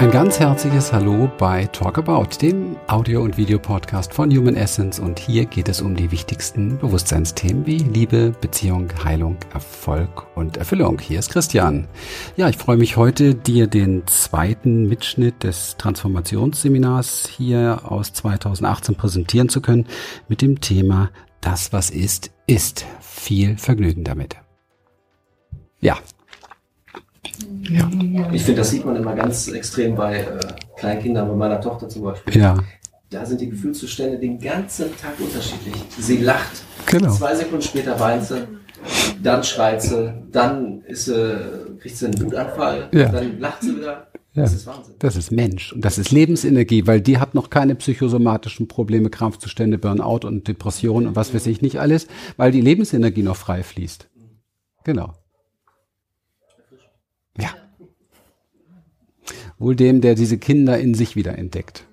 Ein ganz herzliches Hallo bei Talk About, dem Audio- und Videopodcast von Human Essence. Und hier geht es um die wichtigsten Bewusstseinsthemen wie Liebe, Beziehung, Heilung, Erfolg und Erfüllung. Hier ist Christian. Ja, ich freue mich heute, dir den zweiten Mitschnitt des Transformationsseminars hier aus 2018 präsentieren zu können mit dem Thema Das, was ist, ist. Viel Vergnügen damit. Ja, ja. Ich finde, das sieht man immer ganz extrem bei äh, Kleinkindern, bei meiner Tochter zum Beispiel. Ja. Da sind die Gefühlszustände den ganzen Tag unterschiedlich. Sie lacht, Genau. zwei Sekunden später weint sie, dann schreit sie, dann ist sie, kriegt sie einen Wutanfall, Ja. dann lacht sie wieder. Ja. Das ist Wahnsinn. Das ist Mensch und das ist Lebensenergie, weil die hat noch keine psychosomatischen Probleme, Krampfzustände, Burnout und Depression und was weiß ich nicht alles, weil die Lebensenergie noch frei fließt. Genau. Wohl dem, der diese Kinder in sich wieder entdeckt.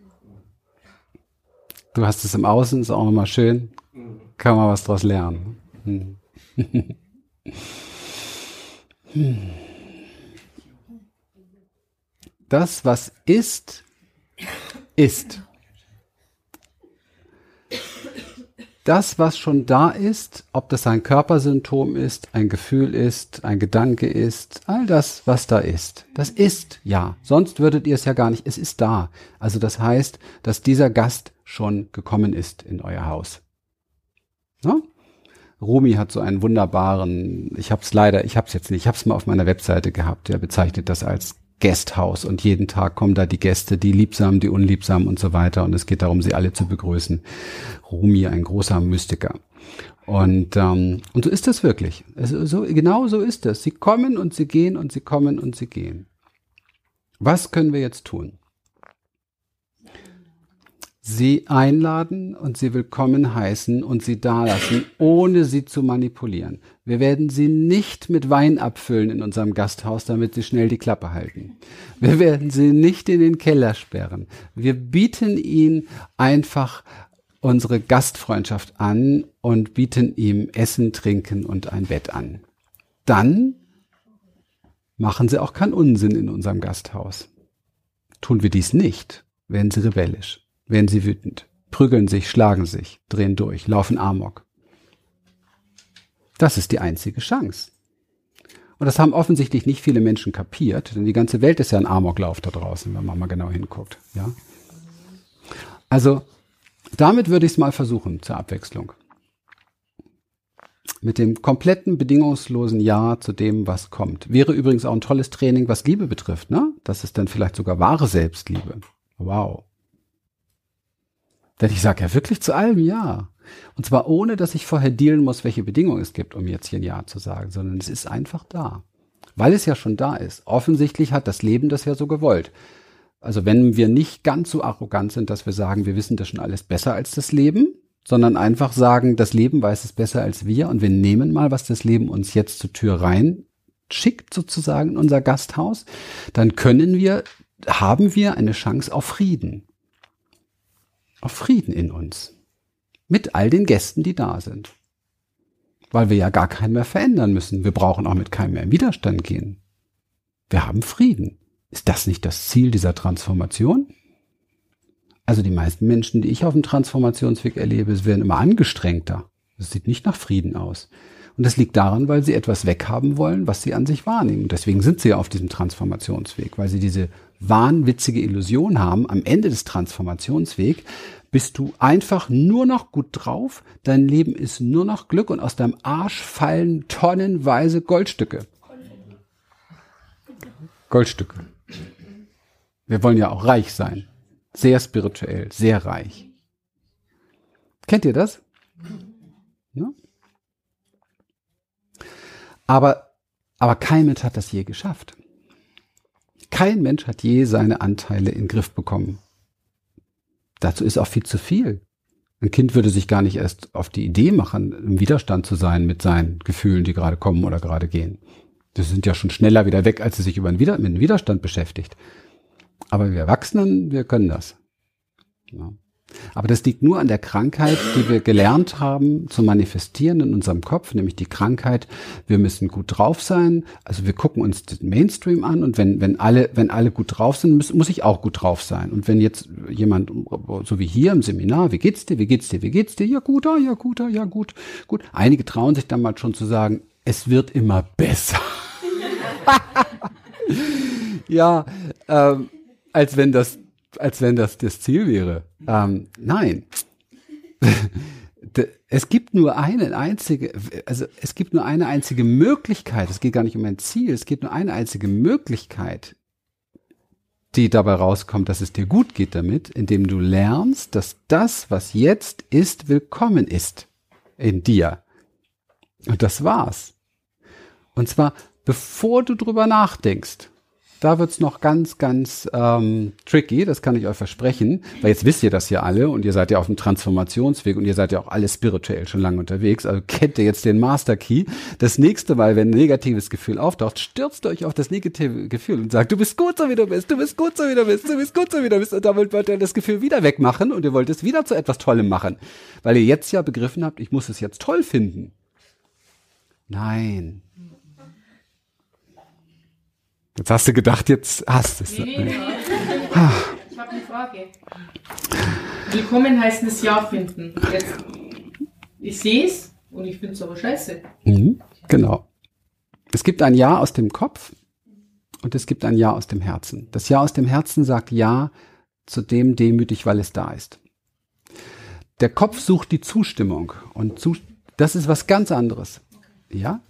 Du hast es im Außen, ist auch nochmal schön. Kann man was draus lernen. Hm. Das, was ist, ist. Das, was schon da ist, ob das ein Körpersymptom ist, ein Gefühl ist, ein Gedanke ist, all das, was da ist, das ist ja. Sonst würdet ihr es ja gar nicht. Es ist da. Also das heißt, dass dieser Gast schon gekommen ist in euer Haus. Ne? Rumi hat so einen wunderbaren, ich habe es leider, ich habe es jetzt nicht, ich habe es mal auf meiner Webseite gehabt, der bezeichnet das als Guesthouse und jeden Tag kommen da die Gäste, die liebsamen, die unliebsamen und so weiter und es geht darum, sie alle zu begrüßen. Rumi, ein großer Mystiker. Und, ähm, und so ist das wirklich. Also so, genau so ist es. Sie kommen und sie gehen und sie kommen und sie gehen. Was können wir jetzt tun? Sie einladen und sie willkommen heißen und sie dalassen, ohne sie zu manipulieren. Wir werden sie nicht mit Wein abfüllen in unserem Gasthaus, damit sie schnell die Klappe halten. Wir werden sie nicht in den Keller sperren. Wir bieten ihnen einfach unsere Gastfreundschaft an und bieten ihm Essen, Trinken und ein Bett an. Dann machen sie auch keinen Unsinn in unserem Gasthaus. Tun wir dies nicht, werden sie rebellisch werden sie wütend, prügeln sich, schlagen sich, drehen durch, laufen Amok. Das ist die einzige Chance. Und das haben offensichtlich nicht viele Menschen kapiert, denn die ganze Welt ist ja ein Amoklauf da draußen, wenn man mal genau hinguckt. Ja? Also, damit würde ich es mal versuchen zur Abwechslung. Mit dem kompletten bedingungslosen Ja zu dem, was kommt. Wäre übrigens auch ein tolles Training, was Liebe betrifft, ne? Das ist dann vielleicht sogar wahre Selbstliebe. Wow. Denn ich sage ja wirklich zu allem Ja. Und zwar ohne, dass ich vorher dealen muss, welche Bedingungen es gibt, um jetzt hier ein Ja zu sagen, sondern es ist einfach da. Weil es ja schon da ist. Offensichtlich hat das Leben das ja so gewollt. Also wenn wir nicht ganz so arrogant sind, dass wir sagen, wir wissen das schon alles besser als das Leben, sondern einfach sagen, das Leben weiß es besser als wir und wir nehmen mal, was das Leben uns jetzt zur Tür rein schickt, sozusagen in unser Gasthaus, dann können wir, haben wir eine Chance auf Frieden auf Frieden in uns. Mit all den Gästen, die da sind. Weil wir ja gar keinen mehr verändern müssen. Wir brauchen auch mit keinem mehr in Widerstand gehen. Wir haben Frieden. Ist das nicht das Ziel dieser Transformation? Also die meisten Menschen, die ich auf dem Transformationsweg erlebe, werden immer angestrengter. Das sieht nicht nach Frieden aus. Und das liegt daran, weil sie etwas weghaben wollen, was sie an sich wahrnehmen. Und deswegen sind sie ja auf diesem Transformationsweg, weil sie diese wahnwitzige Illusion haben, am Ende des Transformationswegs bist du einfach nur noch gut drauf, dein Leben ist nur noch Glück und aus deinem Arsch fallen tonnenweise Goldstücke. Goldstücke. Wir wollen ja auch reich sein. Sehr spirituell, sehr reich. Kennt ihr das? Ja? Aber, aber kein Mensch hat das je geschafft. Kein Mensch hat je seine Anteile in den Griff bekommen. Dazu ist auch viel zu viel. Ein Kind würde sich gar nicht erst auf die Idee machen, im Widerstand zu sein mit seinen Gefühlen, die gerade kommen oder gerade gehen. Das sind ja schon schneller wieder weg, als sie sich über einen Wider mit einem Widerstand beschäftigt. Aber wir Erwachsenen, wir können das. Ja. Aber das liegt nur an der Krankheit, die wir gelernt haben zu manifestieren in unserem Kopf, nämlich die Krankheit, wir müssen gut drauf sein. Also wir gucken uns den Mainstream an und wenn, wenn alle, wenn alle gut drauf sind, muss, muss ich auch gut drauf sein. Und wenn jetzt jemand, so wie hier im Seminar, wie geht's dir, wie geht's dir, wie geht's dir? Ja, gut, ah, ja, gut, ah, ja, gut, gut. Einige trauen sich dann mal schon zu sagen, es wird immer besser. ja, ähm, als wenn das als wenn das das Ziel wäre. Ähm, nein. es gibt nur eine einzige, also es gibt nur eine einzige Möglichkeit, es geht gar nicht um ein Ziel, es gibt nur eine einzige Möglichkeit, die dabei rauskommt, dass es dir gut geht damit, indem du lernst, dass das, was jetzt ist, willkommen ist in dir. Und das war's. Und zwar, bevor du drüber nachdenkst. Da wird's noch ganz, ganz ähm, tricky, das kann ich euch versprechen, weil jetzt wisst ihr das ja alle und ihr seid ja auf dem Transformationsweg und ihr seid ja auch alle spirituell schon lange unterwegs, also kennt ihr jetzt den Master Key. Das nächste Mal, wenn ein negatives Gefühl auftaucht, stürzt euch auf das negative Gefühl und sagt, du bist gut so wie du bist, du bist gut so wie du bist, du bist gut so wie du bist. Und damit wollt ihr das Gefühl wieder wegmachen und ihr wollt es wieder zu etwas Tollem machen, weil ihr jetzt ja begriffen habt, ich muss es jetzt toll finden. Nein, Jetzt hast du gedacht, jetzt hast du es. Nee, nee, nee. Ich habe eine Frage. Willkommen heißt das Ja finden. Jetzt, ich sehe es und ich finde es aber scheiße. Mhm, genau. Es gibt ein Ja aus dem Kopf und es gibt ein Ja aus dem Herzen. Das Ja aus dem Herzen sagt Ja zu dem demütig, weil es da ist. Der Kopf sucht die Zustimmung und zu, das ist was ganz anderes. Ja?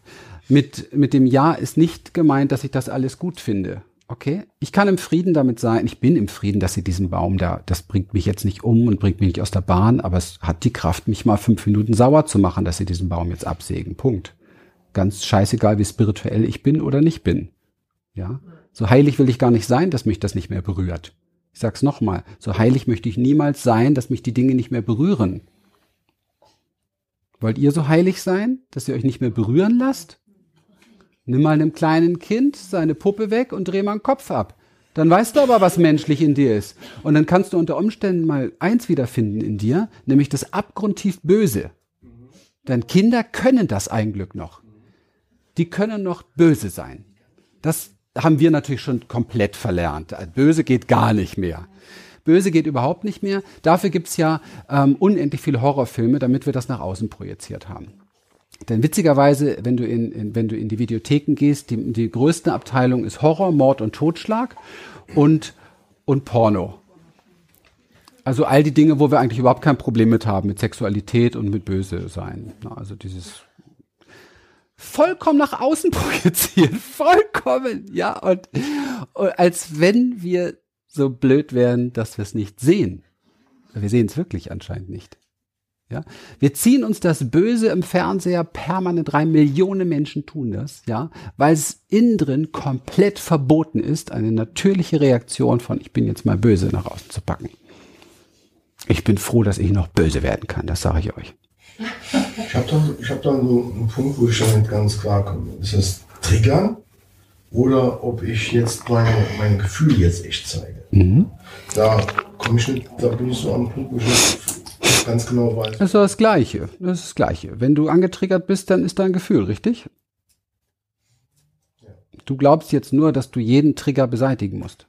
Mit, mit dem Ja ist nicht gemeint, dass ich das alles gut finde. Okay? Ich kann im Frieden damit sein, ich bin im Frieden, dass sie diesen Baum da, das bringt mich jetzt nicht um und bringt mich nicht aus der Bahn, aber es hat die Kraft, mich mal fünf Minuten sauer zu machen, dass sie diesen Baum jetzt absägen. Punkt. Ganz scheißegal, wie spirituell ich bin oder nicht bin. Ja? So heilig will ich gar nicht sein, dass mich das nicht mehr berührt. Ich sag's nochmal. So heilig möchte ich niemals sein, dass mich die Dinge nicht mehr berühren. Wollt ihr so heilig sein, dass ihr euch nicht mehr berühren lasst? Nimm mal einem kleinen Kind seine Puppe weg und dreh mal den Kopf ab. Dann weißt du aber, was menschlich in dir ist. Und dann kannst du unter Umständen mal eins wiederfinden in dir, nämlich das abgrundtief Böse. Denn Kinder können das Glück noch. Die können noch böse sein. Das haben wir natürlich schon komplett verlernt. Böse geht gar nicht mehr. Böse geht überhaupt nicht mehr. Dafür gibt's ja ähm, unendlich viele Horrorfilme, damit wir das nach außen projiziert haben. Denn witzigerweise, wenn du in, in, wenn du in die Videotheken gehst, die, die größte Abteilung ist Horror, Mord und Totschlag und, und Porno. Also all die Dinge, wo wir eigentlich überhaupt kein Problem mit haben, mit Sexualität und mit Böse sein. Also dieses vollkommen nach außen projizieren, vollkommen, ja, und, und als wenn wir so blöd wären, dass wir es nicht sehen. Wir sehen es wirklich anscheinend nicht. Ja, wir ziehen uns das Böse im Fernseher permanent rein. Millionen Menschen tun das, ja, weil es innen drin komplett verboten ist, eine natürliche Reaktion von ich bin jetzt mal böse nach außen zu packen. Ich bin froh, dass ich noch böse werden kann, das sage ich euch. Ich habe da, ich hab da so einen Punkt, wo ich schon nicht ganz klar komme. Ist das Triggern oder ob ich jetzt meine, mein Gefühl jetzt echt zeige? Mhm. Da komme ich nicht, da bin ich so am Punkt, wo ich nicht ganz genau weiß. Das ist das Gleiche. Das ist das Gleiche. Wenn du angetriggert bist, dann ist dein Gefühl, richtig? Ja. Du glaubst jetzt nur, dass du jeden Trigger beseitigen musst.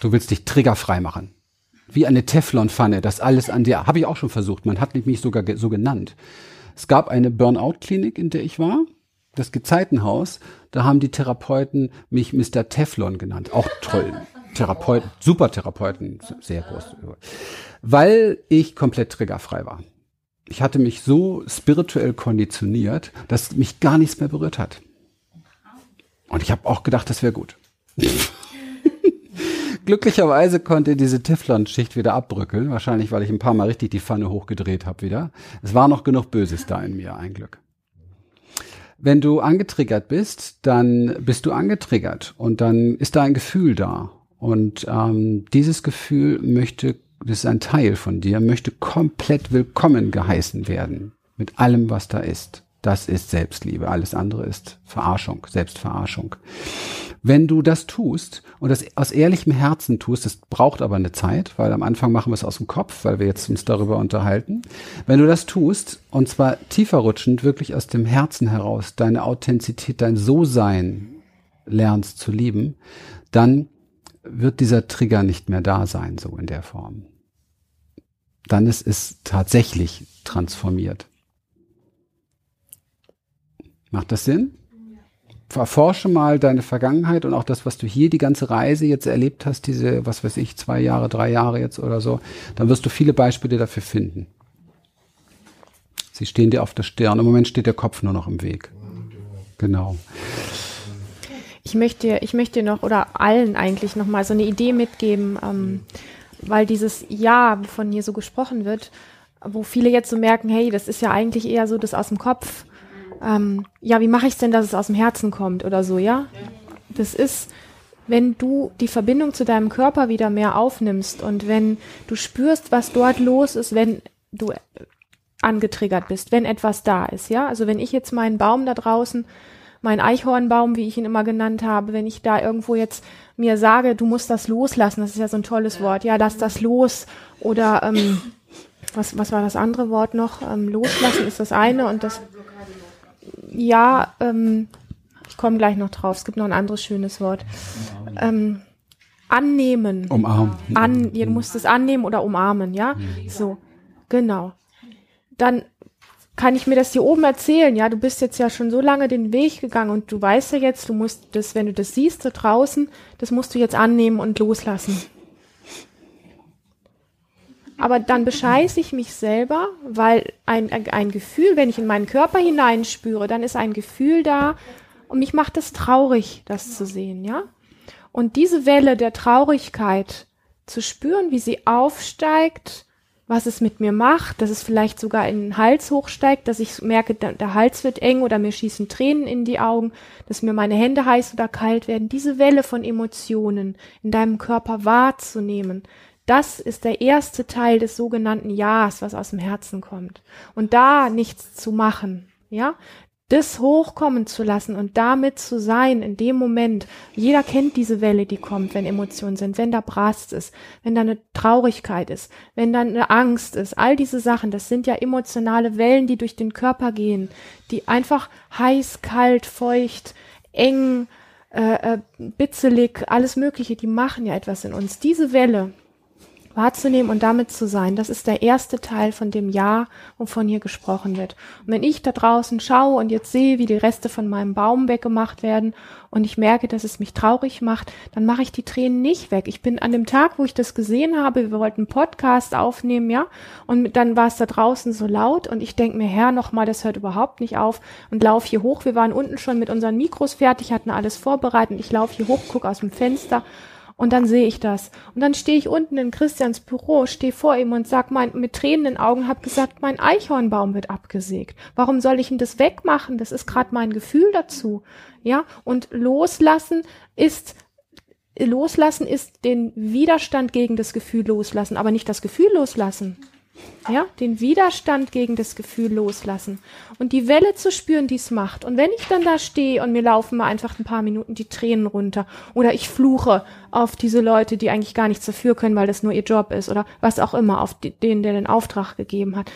Du willst dich triggerfrei machen. Wie eine Teflonpfanne, das alles an dir. Habe ich auch schon versucht. Man hat mich sogar so genannt. Es gab eine Burnout-Klinik, in der ich war. Das Gezeitenhaus. Da haben die Therapeuten mich Mr. Teflon genannt. Auch toll. Therapeuten, Supertherapeuten, sehr groß. Weil ich komplett triggerfrei war. Ich hatte mich so spirituell konditioniert, dass mich gar nichts mehr berührt hat. Und ich habe auch gedacht, das wäre gut. Glücklicherweise konnte diese Teflon-Schicht wieder abbröckeln. Wahrscheinlich, weil ich ein paar Mal richtig die Pfanne hochgedreht habe wieder. Es war noch genug Böses da in mir, ein Glück. Wenn du angetriggert bist, dann bist du angetriggert und dann ist da ein Gefühl da. Und ähm, dieses Gefühl möchte, das ist ein Teil von dir, möchte komplett willkommen geheißen werden mit allem, was da ist. Das ist Selbstliebe. Alles andere ist Verarschung, Selbstverarschung. Wenn du das tust und das aus ehrlichem Herzen tust, das braucht aber eine Zeit, weil am Anfang machen wir es aus dem Kopf, weil wir jetzt uns darüber unterhalten. Wenn du das tust und zwar tiefer rutschend, wirklich aus dem Herzen heraus, deine Authentizität, dein So-Sein lernst zu lieben, dann wird dieser Trigger nicht mehr da sein, so in der Form. Dann ist es tatsächlich transformiert. Macht das Sinn? Erforsche mal deine Vergangenheit und auch das, was du hier die ganze Reise jetzt erlebt hast, diese, was weiß ich, zwei Jahre, drei Jahre jetzt oder so, dann wirst du viele Beispiele dafür finden. Sie stehen dir auf der Stirn. Im Moment steht der Kopf nur noch im Weg. Genau. Ich möchte, ich möchte noch oder allen eigentlich noch mal so eine Idee mitgeben, ähm, weil dieses Ja, wovon hier so gesprochen wird, wo viele jetzt so merken, hey, das ist ja eigentlich eher so das aus dem Kopf. Ähm, ja, wie mache ich es denn, dass es aus dem Herzen kommt oder so, ja? Das ist, wenn du die Verbindung zu deinem Körper wieder mehr aufnimmst und wenn du spürst, was dort los ist, wenn du angetriggert bist, wenn etwas da ist, ja? Also wenn ich jetzt meinen Baum da draußen mein Eichhornbaum, wie ich ihn immer genannt habe, wenn ich da irgendwo jetzt mir sage, du musst das loslassen, das ist ja so ein tolles Wort, ja, lass das los oder ähm, was, was war das andere Wort noch? Ähm, loslassen ist das eine und das ja, ähm, ich komme gleich noch drauf, es gibt noch ein anderes schönes Wort. Ähm, annehmen. Umarmen. An, ihr musst es annehmen oder umarmen, ja? So, genau. Dann kann ich mir das hier oben erzählen? Ja, du bist jetzt ja schon so lange den Weg gegangen und du weißt ja jetzt, du musst das, wenn du das siehst da draußen, das musst du jetzt annehmen und loslassen. Aber dann bescheiße ich mich selber, weil ein, ein Gefühl, wenn ich in meinen Körper hineinspüre, dann ist ein Gefühl da und mich macht es traurig, das zu sehen, ja? Und diese Welle der Traurigkeit zu spüren, wie sie aufsteigt, was es mit mir macht, dass es vielleicht sogar in den Hals hochsteigt, dass ich merke, der, Hals wird eng oder mir schießen Tränen in die Augen, dass mir meine Hände heiß oder kalt werden. Diese Welle von Emotionen in deinem Körper wahrzunehmen, das ist der erste Teil des sogenannten Ja's, was aus dem Herzen kommt. Und da nichts zu machen, ja, das hochkommen zu lassen und damit zu sein in dem Moment. Jeder kennt diese Welle, die kommt, wenn Emotionen sind, wenn da Brast ist, wenn da eine Traurigkeit ist, wenn da eine Angst ist. All diese Sachen, das sind ja emotionale Wellen, die durch den Körper gehen, die einfach heiß, kalt, feucht, eng, äh, äh, bitzelig, alles Mögliche, die machen ja etwas in uns. Diese Welle, wahrzunehmen und damit zu sein. Das ist der erste Teil von dem Ja, wovon hier gesprochen wird. Und wenn ich da draußen schaue und jetzt sehe, wie die Reste von meinem Baum weggemacht werden und ich merke, dass es mich traurig macht, dann mache ich die Tränen nicht weg. Ich bin an dem Tag, wo ich das gesehen habe, wir wollten einen Podcast aufnehmen, ja, und dann war es da draußen so laut und ich denke mir, Herr, nochmal, das hört überhaupt nicht auf und laufe hier hoch. Wir waren unten schon mit unseren Mikros fertig, hatten alles vorbereitet. Ich laufe hier hoch, gucke aus dem Fenster und dann sehe ich das. Und dann stehe ich unten in Christians Büro, stehe vor ihm und sag mein, mit tränenden Augen, hab gesagt, mein Eichhornbaum wird abgesägt. Warum soll ich ihn das wegmachen? Das ist gerade mein Gefühl dazu. Ja, und loslassen ist loslassen ist den Widerstand gegen das Gefühl loslassen, aber nicht das Gefühl loslassen. Ja, den Widerstand gegen das Gefühl loslassen und die Welle zu spüren, die es macht. Und wenn ich dann da stehe und mir laufen mal einfach ein paar Minuten die Tränen runter oder ich fluche auf diese Leute, die eigentlich gar nichts dafür können, weil das nur ihr Job ist oder was auch immer, auf den, der den Auftrag gegeben hat.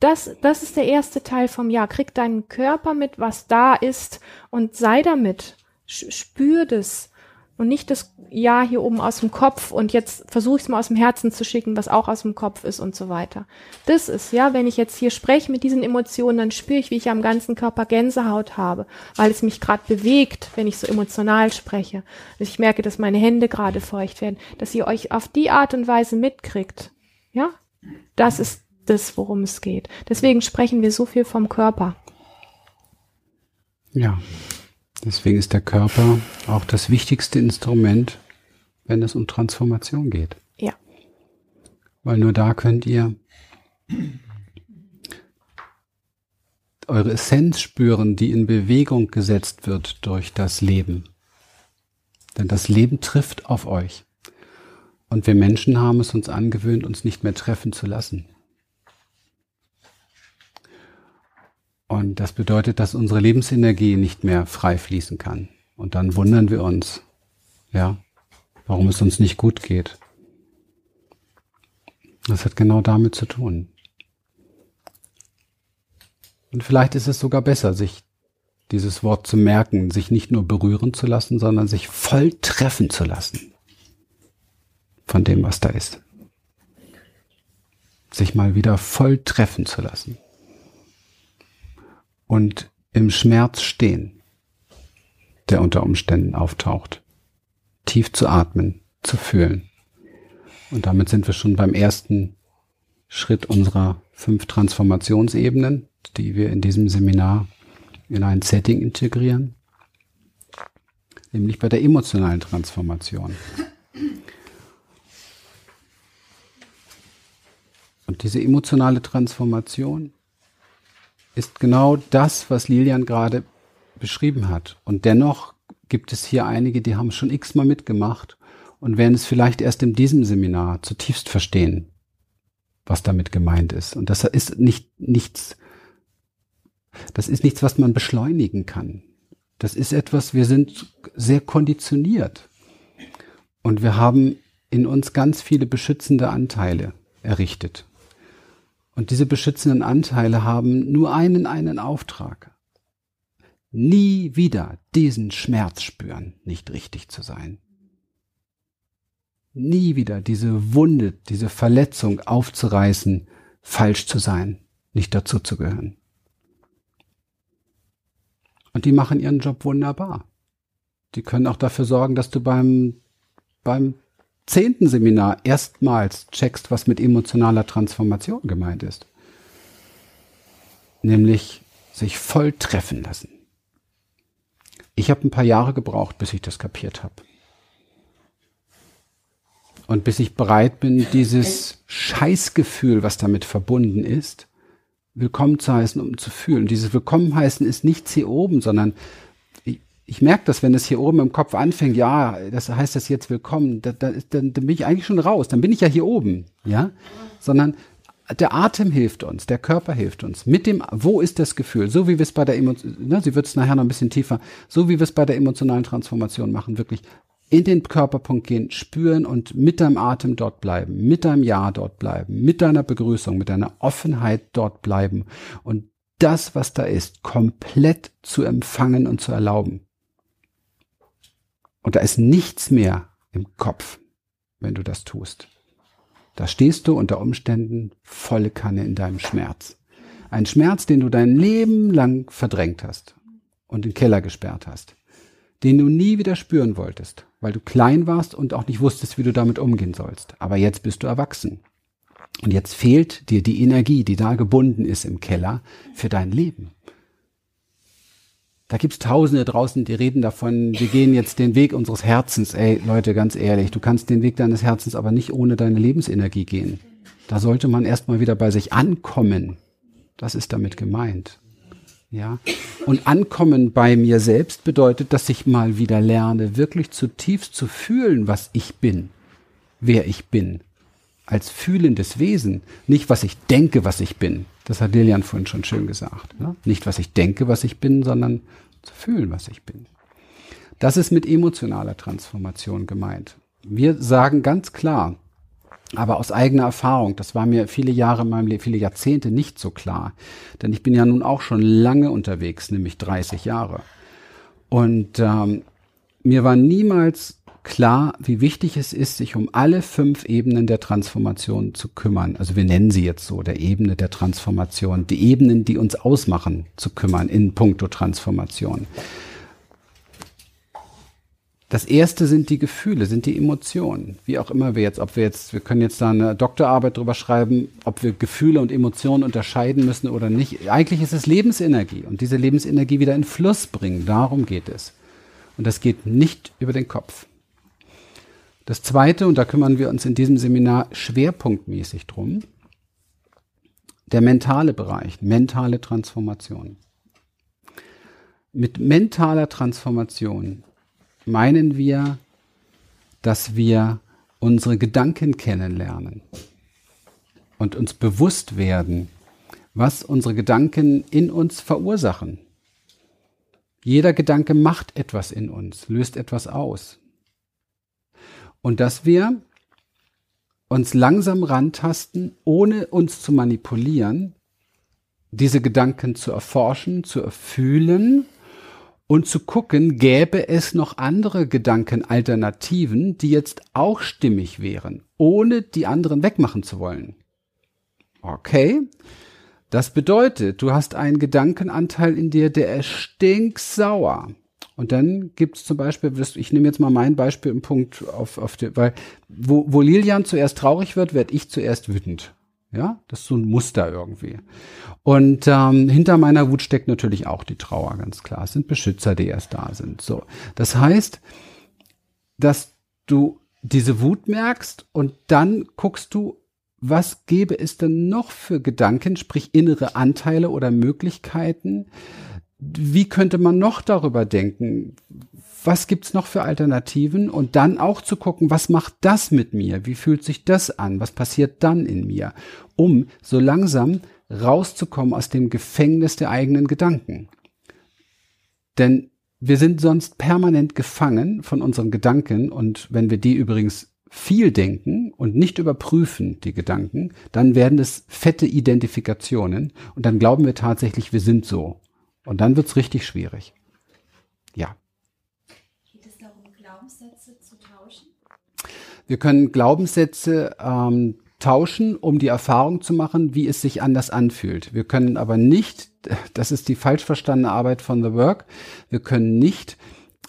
Das, das ist der erste Teil vom Ja. Krieg deinen Körper mit, was da ist und sei damit. Spür das und nicht das Ja hier oben aus dem Kopf und jetzt versuche ich es mal aus dem Herzen zu schicken, was auch aus dem Kopf ist und so weiter. Das ist, ja, wenn ich jetzt hier spreche mit diesen Emotionen, dann spüre ich, wie ich am ganzen Körper Gänsehaut habe, weil es mich gerade bewegt, wenn ich so emotional spreche. Ich merke, dass meine Hände gerade feucht werden, dass ihr euch auf die Art und Weise mitkriegt. Ja, das ist das, worum es geht. Deswegen sprechen wir so viel vom Körper. Ja. Deswegen ist der Körper auch das wichtigste Instrument, wenn es um Transformation geht. Ja. Weil nur da könnt ihr eure Essenz spüren, die in Bewegung gesetzt wird durch das Leben. Denn das Leben trifft auf euch. Und wir Menschen haben es uns angewöhnt, uns nicht mehr treffen zu lassen. Und das bedeutet, dass unsere Lebensenergie nicht mehr frei fließen kann. Und dann wundern wir uns, ja, warum es uns nicht gut geht. Das hat genau damit zu tun. Und vielleicht ist es sogar besser, sich dieses Wort zu merken, sich nicht nur berühren zu lassen, sondern sich voll treffen zu lassen von dem, was da ist. Sich mal wieder voll treffen zu lassen. Und im Schmerz stehen, der unter Umständen auftaucht. Tief zu atmen, zu fühlen. Und damit sind wir schon beim ersten Schritt unserer fünf Transformationsebenen, die wir in diesem Seminar in ein Setting integrieren, nämlich bei der emotionalen Transformation. Und diese emotionale Transformation ist genau das, was Lilian gerade beschrieben hat. Und dennoch gibt es hier einige, die haben schon x-mal mitgemacht und werden es vielleicht erst in diesem Seminar zutiefst verstehen, was damit gemeint ist. Und das ist nicht nichts, das ist nichts, was man beschleunigen kann. Das ist etwas, wir sind sehr konditioniert. Und wir haben in uns ganz viele beschützende Anteile errichtet. Und diese beschützenden Anteile haben nur einen, einen Auftrag. Nie wieder diesen Schmerz spüren, nicht richtig zu sein. Nie wieder diese Wunde, diese Verletzung aufzureißen, falsch zu sein, nicht dazu zu gehören. Und die machen ihren Job wunderbar. Die können auch dafür sorgen, dass du beim, beim zehnten Seminar erstmals checkst, was mit emotionaler Transformation gemeint ist. Nämlich sich voll treffen lassen. Ich habe ein paar Jahre gebraucht, bis ich das kapiert habe. Und bis ich bereit bin, dieses Scheißgefühl, was damit verbunden ist, willkommen zu heißen, um zu fühlen. Dieses Willkommen heißen ist nichts hier oben, sondern ich merke das, wenn es hier oben im Kopf anfängt, ja, das heißt das jetzt willkommen, da, da, dann, dann bin ich eigentlich schon raus, dann bin ich ja hier oben, ja, sondern der Atem hilft uns, der Körper hilft uns. Mit dem, wo ist das Gefühl? So wie wir es bei der Emotion, ne, sie wird es nachher noch ein bisschen tiefer, so wie wir es bei der emotionalen Transformation machen, wirklich in den Körperpunkt gehen, spüren und mit deinem Atem dort bleiben, mit deinem Ja dort bleiben, mit deiner Begrüßung, mit deiner Offenheit dort bleiben und das, was da ist, komplett zu empfangen und zu erlauben. Und da ist nichts mehr im Kopf, wenn du das tust. Da stehst du unter Umständen volle Kanne in deinem Schmerz. Ein Schmerz, den du dein Leben lang verdrängt hast und in den Keller gesperrt hast. Den du nie wieder spüren wolltest, weil du klein warst und auch nicht wusstest, wie du damit umgehen sollst. Aber jetzt bist du erwachsen. Und jetzt fehlt dir die Energie, die da gebunden ist im Keller, für dein Leben. Da gibt's Tausende draußen, die reden davon, wir gehen jetzt den Weg unseres Herzens. Ey, Leute, ganz ehrlich, du kannst den Weg deines Herzens aber nicht ohne deine Lebensenergie gehen. Da sollte man erstmal wieder bei sich ankommen. Das ist damit gemeint. Ja. Und ankommen bei mir selbst bedeutet, dass ich mal wieder lerne, wirklich zutiefst zu fühlen, was ich bin, wer ich bin. Als fühlendes Wesen. Nicht, was ich denke, was ich bin. Das hat Lilian vorhin schon schön gesagt. Ne? Nicht, was ich denke, was ich bin, sondern zu fühlen, was ich bin. Das ist mit emotionaler Transformation gemeint. Wir sagen ganz klar, aber aus eigener Erfahrung, das war mir viele Jahre in meinem Leben, viele Jahrzehnte nicht so klar. Denn ich bin ja nun auch schon lange unterwegs, nämlich 30 Jahre. Und ähm, mir war niemals klar, wie wichtig es ist, sich um alle fünf Ebenen der Transformation zu kümmern. Also wir nennen sie jetzt so, der Ebene der Transformation, die Ebenen, die uns ausmachen, zu kümmern in puncto Transformation. Das erste sind die Gefühle, sind die Emotionen. Wie auch immer wir jetzt, ob wir jetzt, wir können jetzt da eine Doktorarbeit drüber schreiben, ob wir Gefühle und Emotionen unterscheiden müssen oder nicht. Eigentlich ist es Lebensenergie und diese Lebensenergie wieder in Fluss bringen. Darum geht es. Und das geht nicht über den Kopf. Das zweite, und da kümmern wir uns in diesem Seminar schwerpunktmäßig drum, der mentale Bereich, mentale Transformation. Mit mentaler Transformation meinen wir, dass wir unsere Gedanken kennenlernen und uns bewusst werden, was unsere Gedanken in uns verursachen. Jeder Gedanke macht etwas in uns, löst etwas aus. Und dass wir uns langsam rantasten, ohne uns zu manipulieren, diese Gedanken zu erforschen, zu erfühlen und zu gucken, gäbe es noch andere Gedankenalternativen, die jetzt auch stimmig wären, ohne die anderen wegmachen zu wollen. Okay, das bedeutet, du hast einen Gedankenanteil in dir, der ist stinksauer. Und dann gibt es zum Beispiel, ich nehme jetzt mal mein Beispiel im Punkt auf, auf die, weil wo, wo Lilian zuerst traurig wird, werde ich zuerst wütend. Ja, das ist so ein Muster irgendwie. Und ähm, hinter meiner Wut steckt natürlich auch die Trauer, ganz klar. Es sind Beschützer, die erst da sind. So, das heißt, dass du diese Wut merkst und dann guckst du, was gäbe es denn noch für Gedanken, sprich innere Anteile oder Möglichkeiten? Wie könnte man noch darüber denken? Was gibt's noch für Alternativen? Und dann auch zu gucken, was macht das mit mir? Wie fühlt sich das an? Was passiert dann in mir? Um so langsam rauszukommen aus dem Gefängnis der eigenen Gedanken. Denn wir sind sonst permanent gefangen von unseren Gedanken und wenn wir die übrigens viel denken und nicht überprüfen die Gedanken, dann werden es fette Identifikationen und dann glauben wir tatsächlich, wir sind so. Und dann wird's richtig schwierig. Ja. Geht es darum, Glaubenssätze zu tauschen? Wir können Glaubenssätze ähm, tauschen, um die Erfahrung zu machen, wie es sich anders anfühlt. Wir können aber nicht, das ist die falsch verstandene Arbeit von The Work, wir können nicht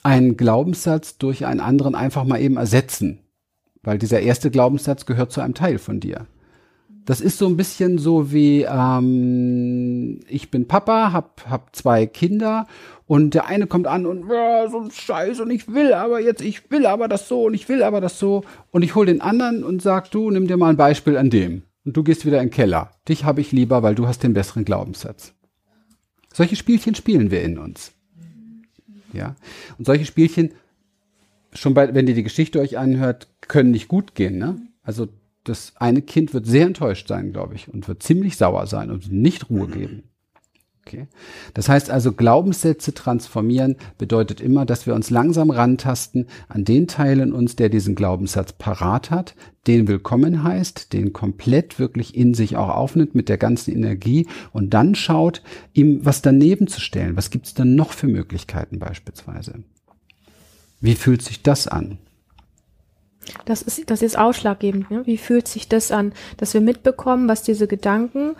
einen Glaubenssatz durch einen anderen einfach mal eben ersetzen. Weil dieser erste Glaubenssatz gehört zu einem Teil von dir. Das ist so ein bisschen so wie ähm, ich bin Papa, hab hab zwei Kinder und der eine kommt an und ja, so ein Scheiß und ich will aber jetzt, ich will aber das so und ich will aber das so und ich hol den anderen und sag du nimm dir mal ein Beispiel an dem und du gehst wieder in den Keller. Dich habe ich lieber, weil du hast den besseren Glaubenssatz. Solche Spielchen spielen wir in uns. Ja und solche Spielchen schon bei, wenn ihr die Geschichte euch anhört, können nicht gut gehen. Ne? Also das eine Kind wird sehr enttäuscht sein, glaube ich, und wird ziemlich sauer sein und nicht Ruhe geben. Okay. Das heißt also, Glaubenssätze transformieren bedeutet immer, dass wir uns langsam rantasten an den Teil in uns, der diesen Glaubenssatz parat hat, den willkommen heißt, den komplett wirklich in sich auch aufnimmt mit der ganzen Energie und dann schaut, ihm was daneben zu stellen. Was gibt's denn noch für Möglichkeiten beispielsweise? Wie fühlt sich das an? Das ist, das ist ausschlaggebend. Ne? Wie fühlt sich das an, dass wir mitbekommen, was diese Gedanken,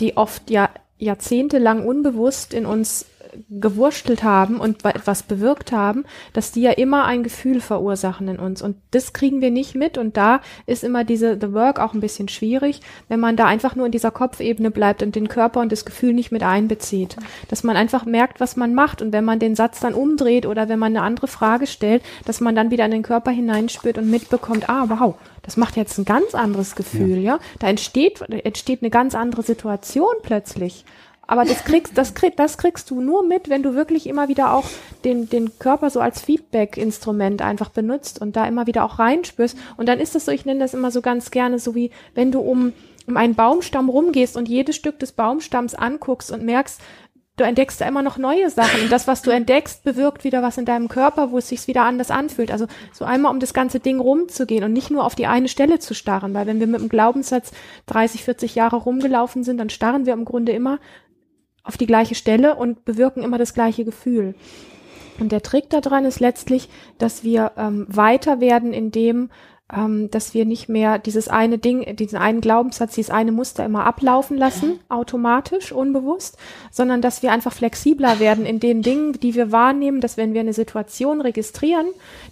die oft ja jahrzehntelang unbewusst in uns gewurstelt haben und etwas bewirkt haben, dass die ja immer ein Gefühl verursachen in uns. Und das kriegen wir nicht mit. Und da ist immer diese The Work auch ein bisschen schwierig, wenn man da einfach nur in dieser Kopfebene bleibt und den Körper und das Gefühl nicht mit einbezieht. Dass man einfach merkt, was man macht. Und wenn man den Satz dann umdreht oder wenn man eine andere Frage stellt, dass man dann wieder in den Körper hineinspürt und mitbekommt, ah, wow, das macht jetzt ein ganz anderes Gefühl, ja. ja? Da entsteht, entsteht eine ganz andere Situation plötzlich. Aber das kriegst, das krieg, das kriegst du nur mit, wenn du wirklich immer wieder auch den, den Körper so als Feedback-Instrument einfach benutzt und da immer wieder auch reinspürst. Und dann ist das so, ich nenne das immer so ganz gerne so wie, wenn du um, um einen Baumstamm rumgehst und jedes Stück des Baumstamms anguckst und merkst, du entdeckst da immer noch neue Sachen und das, was du entdeckst, bewirkt wieder was in deinem Körper, wo es sich wieder anders anfühlt. Also so einmal um das ganze Ding rumzugehen und nicht nur auf die eine Stelle zu starren, weil wenn wir mit dem Glaubenssatz 30, 40 Jahre rumgelaufen sind, dann starren wir im Grunde immer auf die gleiche Stelle und bewirken immer das gleiche Gefühl. Und der Trick daran ist letztlich, dass wir ähm, weiter werden in dem, ähm, dass wir nicht mehr dieses eine Ding, diesen einen Glaubenssatz, dieses eine Muster immer ablaufen lassen, automatisch, unbewusst, sondern dass wir einfach flexibler werden in den Dingen, die wir wahrnehmen, dass wenn wir eine Situation registrieren,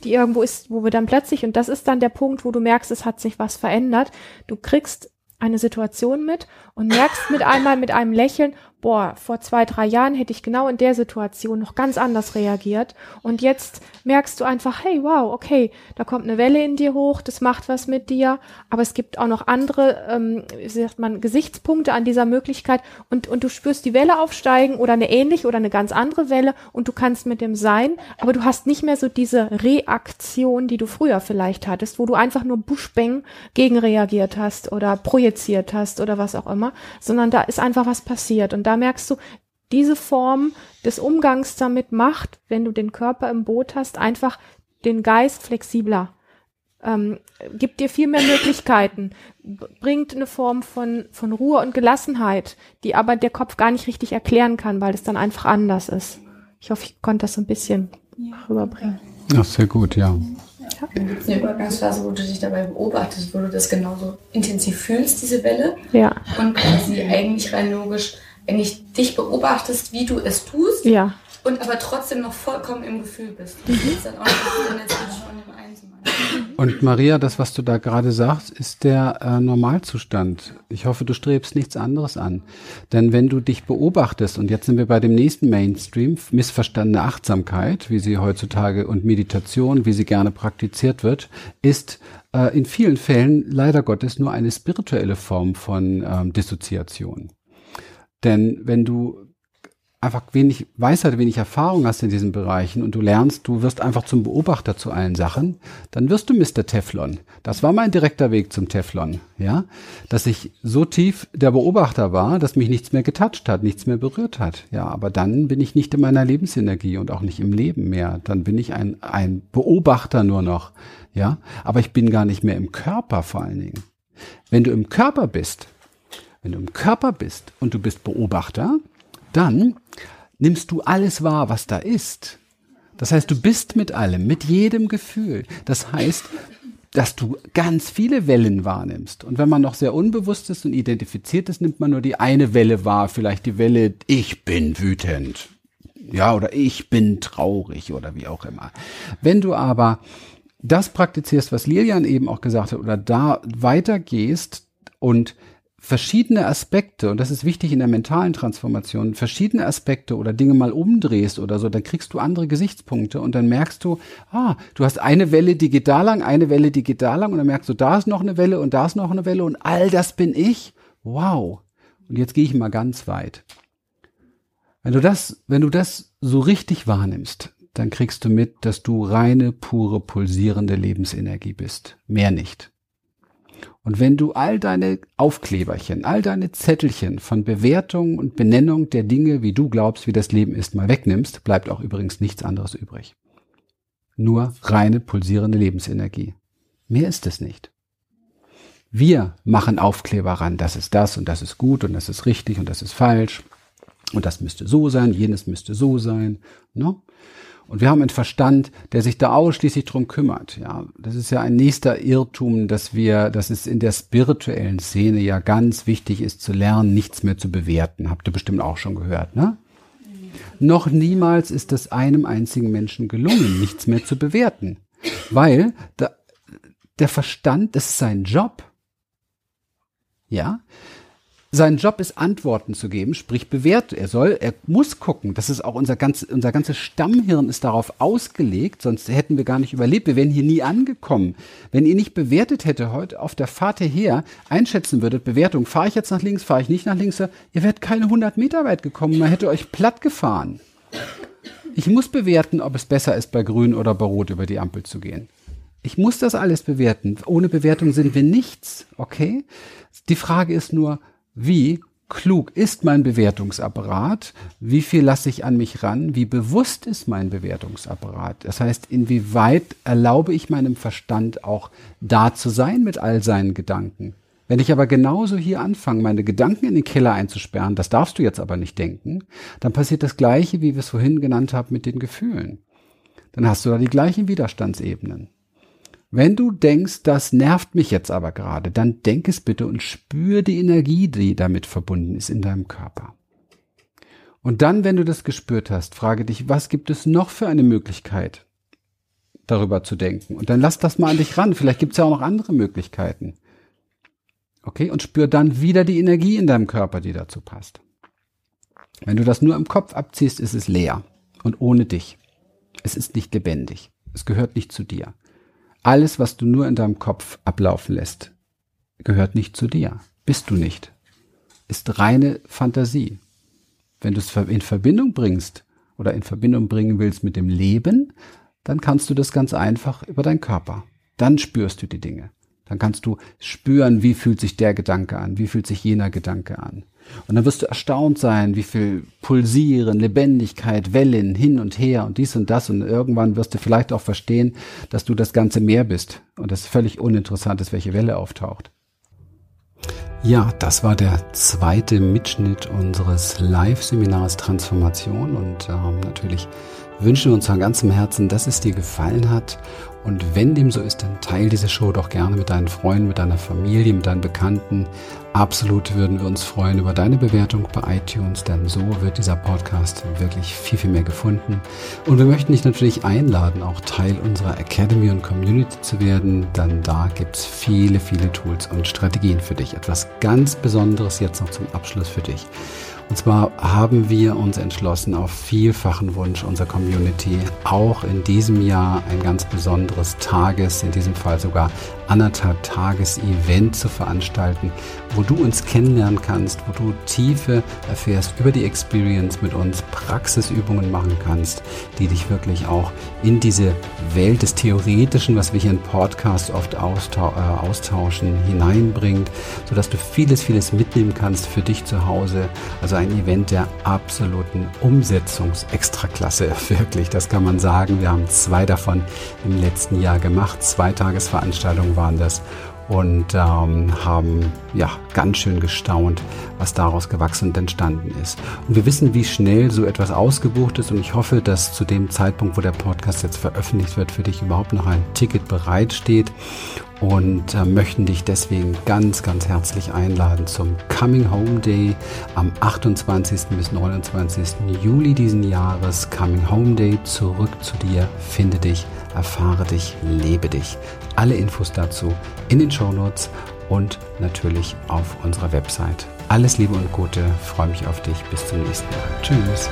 die irgendwo ist, wo wir dann plötzlich, und das ist dann der Punkt, wo du merkst, es hat sich was verändert, du kriegst eine Situation mit und merkst mit einmal mit einem Lächeln, boah, vor zwei, drei Jahren hätte ich genau in der Situation noch ganz anders reagiert. Und jetzt merkst du einfach, hey, wow, okay, da kommt eine Welle in dir hoch, das macht was mit dir. Aber es gibt auch noch andere, ähm, wie sagt man, Gesichtspunkte an dieser Möglichkeit. Und, und du spürst die Welle aufsteigen oder eine ähnliche oder eine ganz andere Welle und du kannst mit dem sein. Aber du hast nicht mehr so diese Reaktion, die du früher vielleicht hattest, wo du einfach nur Buschbeng gegen reagiert hast oder projiziert hast oder was auch immer, sondern da ist einfach was passiert. Und da merkst du, diese Form des Umgangs damit macht, wenn du den Körper im Boot hast, einfach den Geist flexibler. Ähm, gibt dir viel mehr Möglichkeiten, bringt eine Form von, von Ruhe und Gelassenheit, die aber der Kopf gar nicht richtig erklären kann, weil es dann einfach anders ist. Ich hoffe, ich konnte das so ein bisschen ja. rüberbringen. Ja, sehr gut, ja. Ja. Dann gibt es eine Übergangsphase, wo du dich dabei beobachtest, wo du das genauso intensiv fühlst, diese Welle. Ja. Und quasi eigentlich rein logisch eigentlich dich beobachtest, wie du es tust. Ja. Und aber trotzdem noch vollkommen im Gefühl bist. Mhm. Das ist dann auch schon im Einzelnen. Und Maria, das, was du da gerade sagst, ist der äh, Normalzustand. Ich hoffe, du strebst nichts anderes an. Denn wenn du dich beobachtest, und jetzt sind wir bei dem nächsten Mainstream, missverstandene Achtsamkeit, wie sie heutzutage und Meditation, wie sie gerne praktiziert wird, ist äh, in vielen Fällen leider Gottes nur eine spirituelle Form von ähm, Dissoziation. Denn wenn du einfach wenig Weisheit, wenig Erfahrung hast in diesen Bereichen und du lernst, du wirst einfach zum Beobachter zu allen Sachen, dann wirst du Mr. Teflon. Das war mein direkter Weg zum Teflon, ja, dass ich so tief der Beobachter war, dass mich nichts mehr getatscht hat, nichts mehr berührt hat. Ja, aber dann bin ich nicht in meiner Lebensenergie und auch nicht im Leben mehr. Dann bin ich ein, ein Beobachter nur noch, ja, aber ich bin gar nicht mehr im Körper vor allen Dingen. Wenn du im Körper bist, wenn du im Körper bist und du bist Beobachter, dann nimmst du alles wahr, was da ist. Das heißt, du bist mit allem, mit jedem Gefühl. Das heißt, dass du ganz viele Wellen wahrnimmst. Und wenn man noch sehr unbewusst ist und identifiziert ist, nimmt man nur die eine Welle wahr, vielleicht die Welle, ich bin wütend. Ja, oder ich bin traurig oder wie auch immer. Wenn du aber das praktizierst, was Lilian eben auch gesagt hat, oder da weitergehst und verschiedene Aspekte, und das ist wichtig in der mentalen Transformation, verschiedene Aspekte oder Dinge mal umdrehst oder so, dann kriegst du andere Gesichtspunkte und dann merkst du, ah, du hast eine Welle, die geht da lang, eine Welle, die geht da lang und dann merkst du, da ist noch eine Welle und da ist noch eine Welle und all das bin ich. Wow. Und jetzt gehe ich mal ganz weit. Wenn du das, wenn du das so richtig wahrnimmst, dann kriegst du mit, dass du reine, pure, pulsierende Lebensenergie bist. Mehr nicht. Und wenn du all deine Aufkleberchen, all deine Zettelchen von Bewertung und Benennung der Dinge, wie du glaubst, wie das Leben ist, mal wegnimmst, bleibt auch übrigens nichts anderes übrig. Nur reine pulsierende Lebensenergie. Mehr ist es nicht. Wir machen Aufkleber ran, das ist das und das ist gut und das ist richtig und das ist falsch und das müsste so sein, jenes müsste so sein. Ne? Und wir haben einen Verstand, der sich da ausschließlich drum kümmert. Ja, das ist ja ein nächster Irrtum, dass wir, dass es in der spirituellen Szene ja ganz wichtig ist zu lernen, nichts mehr zu bewerten. Habt ihr bestimmt auch schon gehört, ne? Noch niemals ist es einem einzigen Menschen gelungen, nichts mehr zu bewerten. Weil da, der Verstand, ist sein Job. Ja, sein Job ist, Antworten zu geben, sprich bewährt. Er soll, er muss gucken. Das ist auch unser ganz, unser ganzes Stammhirn ist darauf ausgelegt, sonst hätten wir gar nicht überlebt. Wir wären hier nie angekommen. Wenn ihr nicht bewertet hätte heute auf der Fahrt hierher, einschätzen würdet, Bewertung, fahre ich jetzt nach links, fahre ich nicht nach links, ihr wärt keine 100 Meter weit gekommen, man hätte euch platt gefahren. Ich muss bewerten, ob es besser ist, bei grün oder bei rot über die Ampel zu gehen. Ich muss das alles bewerten. Ohne Bewertung sind wir nichts, okay? Die Frage ist nur, wie klug ist mein Bewertungsapparat? Wie viel lasse ich an mich ran? Wie bewusst ist mein Bewertungsapparat? Das heißt, inwieweit erlaube ich meinem Verstand auch da zu sein mit all seinen Gedanken? Wenn ich aber genauso hier anfange, meine Gedanken in den Keller einzusperren, das darfst du jetzt aber nicht denken, dann passiert das Gleiche, wie wir es vorhin genannt haben mit den Gefühlen. Dann hast du da die gleichen Widerstandsebenen. Wenn du denkst, das nervt mich jetzt aber gerade, dann denk es bitte und spür die Energie, die damit verbunden ist in deinem Körper. Und dann, wenn du das gespürt hast, frage dich, was gibt es noch für eine Möglichkeit, darüber zu denken? Und dann lass das mal an dich ran. Vielleicht gibt es ja auch noch andere Möglichkeiten. Okay? Und spür dann wieder die Energie in deinem Körper, die dazu passt. Wenn du das nur im Kopf abziehst, ist es leer und ohne dich. Es ist nicht lebendig. Es gehört nicht zu dir. Alles, was du nur in deinem Kopf ablaufen lässt, gehört nicht zu dir. Bist du nicht. Ist reine Fantasie. Wenn du es in Verbindung bringst oder in Verbindung bringen willst mit dem Leben, dann kannst du das ganz einfach über deinen Körper. Dann spürst du die Dinge. Dann kannst du spüren, wie fühlt sich der Gedanke an, wie fühlt sich jener Gedanke an. Und dann wirst du erstaunt sein, wie viel Pulsieren, Lebendigkeit, Wellen hin und her und dies und das. Und irgendwann wirst du vielleicht auch verstehen, dass du das ganze Meer bist und es völlig uninteressant ist, welche Welle auftaucht. Ja, das war der zweite Mitschnitt unseres Live-Seminars Transformation und ähm, natürlich wünschen wir uns von ganzem Herzen, dass es dir gefallen hat und wenn dem so ist, dann teile diese Show doch gerne mit deinen Freunden, mit deiner Familie, mit deinen Bekannten. Absolut würden wir uns freuen über deine Bewertung bei iTunes, denn so wird dieser Podcast wirklich viel, viel mehr gefunden. Und wir möchten dich natürlich einladen, auch Teil unserer Academy und Community zu werden, denn da gibt's viele, viele Tools und Strategien für dich. Etwas ganz Besonderes jetzt noch zum Abschluss für dich. Und zwar haben wir uns entschlossen, auf vielfachen Wunsch unserer Community auch in diesem Jahr ein ganz besonderes Tages, in diesem Fall sogar anderthalb Tages Event zu veranstalten, wo du uns kennenlernen kannst, wo du Tiefe erfährst über die Experience mit uns, Praxisübungen machen kannst, die dich wirklich auch in diese Welt des Theoretischen, was wir hier in Podcasts oft austau äh, austauschen, hineinbringt, sodass du vieles, vieles mitnehmen kannst für dich zu Hause. Also ein Event der absoluten Umsetzungsextraklasse, wirklich, das kann man sagen. Wir haben zwei davon im letzten Jahr gemacht, zwei Tagesveranstaltungen waren das. Und ähm, haben ja ganz schön gestaunt, was daraus gewachsen und entstanden ist. Und wir wissen, wie schnell so etwas ausgebucht ist. Und ich hoffe, dass zu dem Zeitpunkt, wo der Podcast jetzt veröffentlicht wird, für dich überhaupt noch ein Ticket bereitsteht und äh, möchten dich deswegen ganz, ganz herzlich einladen zum Coming Home Day am 28. bis 29. Juli diesen Jahres. Coming Home Day, zurück zu dir, finde dich, erfahre dich, lebe dich. Alle Infos dazu in den Show Notes und natürlich auf unserer Website. Alles Liebe und Gute, freue mich auf dich. Bis zum nächsten Mal. Tschüss.